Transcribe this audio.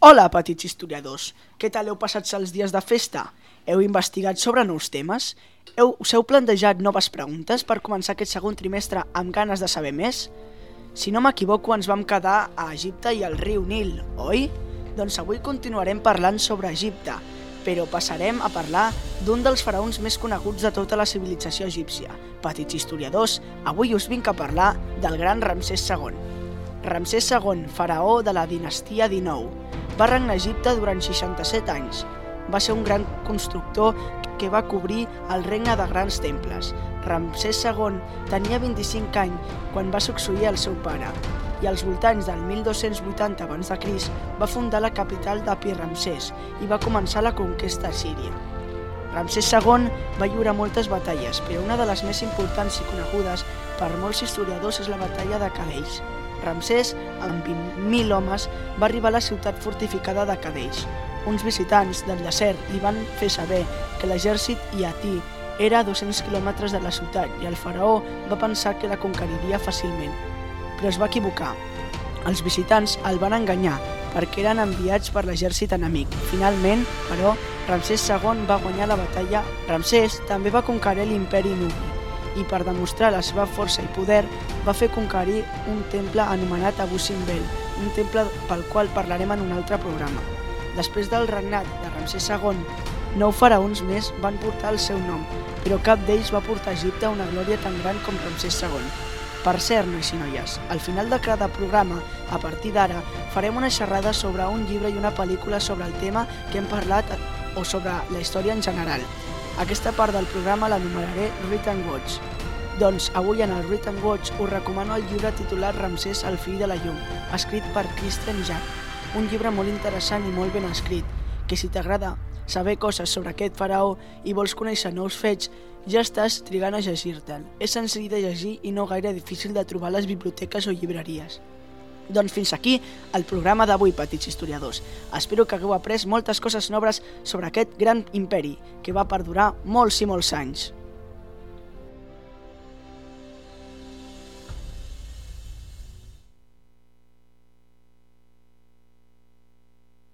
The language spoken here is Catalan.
Hola, petits historiadors. Què tal heu passat els dies de festa? Heu investigat sobre nous temes? Heu, us heu plantejat noves preguntes per començar aquest segon trimestre amb ganes de saber més? Si no m'equivoco, ens vam quedar a Egipte i al riu Nil, oi? Doncs avui continuarem parlant sobre Egipte, però passarem a parlar d'un dels faraons més coneguts de tota la civilització egípcia. Petits historiadors, avui us vinc a parlar del gran Ramsès II. Ramsès II, faraó de la dinastia XIX, va regnar a Egipte durant 67 anys. Va ser un gran constructor que va cobrir el regne de grans temples. Ramsès II tenia 25 anys quan va succeir el seu pare i als voltants del 1280 a.C. va fundar la capital de Pi-Ramsès i va començar la conquesta a Síria. Ramsès II va lliurar moltes batalles, però una de les més importants i conegudes per molts historiadors és la batalla de Cadeix. Ramsès, amb 20.000 homes, va arribar a la ciutat fortificada de Cadeix. Uns visitants del desert li van fer saber que l'exèrcit iatí era a 200 quilòmetres de la ciutat i el faraó va pensar que la conqueriria fàcilment. Però es va equivocar. Els visitants el van enganyar perquè eren enviats per l'exèrcit enemic. Finalment, però, Ramsès II va guanyar la batalla. Ramsès també va conquerir l'imperi Nubi i per demostrar la seva força i poder va fer conquerir un temple anomenat Abu Simbel, un temple pel qual parlarem en un altre programa. Després del regnat de Ramsès II, nou faraons més van portar el seu nom, però cap d'ells va portar a Egipte una glòria tan gran com Ramsès II. Per cert, nois i noies, al final de cada programa, a partir d'ara, farem una xerrada sobre un llibre i una pel·lícula sobre el tema que hem parlat o sobre la història en general. Aquesta part del programa l'anomenaré Read and Watch. Doncs avui en el Read and Watch us recomano el llibre titulat Ramsès, el fill de la llum, escrit per Christian Jack. Un llibre molt interessant i molt ben escrit, que si t'agrada saber coses sobre aquest faraó i vols conèixer nous fets, ja estàs trigant a llegir-te'l. És senzill de llegir i no gaire difícil de trobar a les biblioteques o llibreries. Doncs fins aquí el programa d'avui, petits historiadors. Espero que hagueu après moltes coses noves sobre aquest gran imperi que va perdurar molts i molts anys.